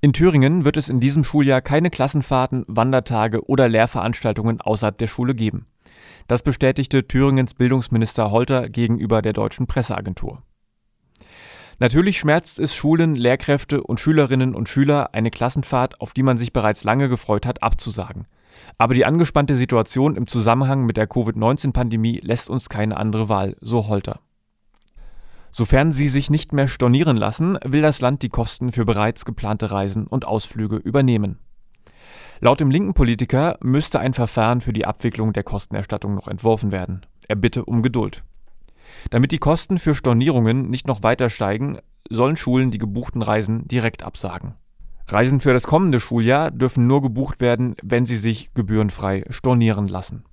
In Thüringen wird es in diesem Schuljahr keine Klassenfahrten, Wandertage oder Lehrveranstaltungen außerhalb der Schule geben. Das bestätigte Thüringens Bildungsminister Holter gegenüber der deutschen Presseagentur. Natürlich schmerzt es Schulen, Lehrkräfte und Schülerinnen und Schüler, eine Klassenfahrt, auf die man sich bereits lange gefreut hat, abzusagen. Aber die angespannte Situation im Zusammenhang mit der Covid-19-Pandemie lässt uns keine andere Wahl, so Holter. Sofern sie sich nicht mehr stornieren lassen, will das Land die Kosten für bereits geplante Reisen und Ausflüge übernehmen. Laut dem linken Politiker müsste ein Verfahren für die Abwicklung der Kostenerstattung noch entworfen werden. Er bitte um Geduld. Damit die Kosten für Stornierungen nicht noch weiter steigen, sollen Schulen die gebuchten Reisen direkt absagen. Reisen für das kommende Schuljahr dürfen nur gebucht werden, wenn sie sich gebührenfrei stornieren lassen.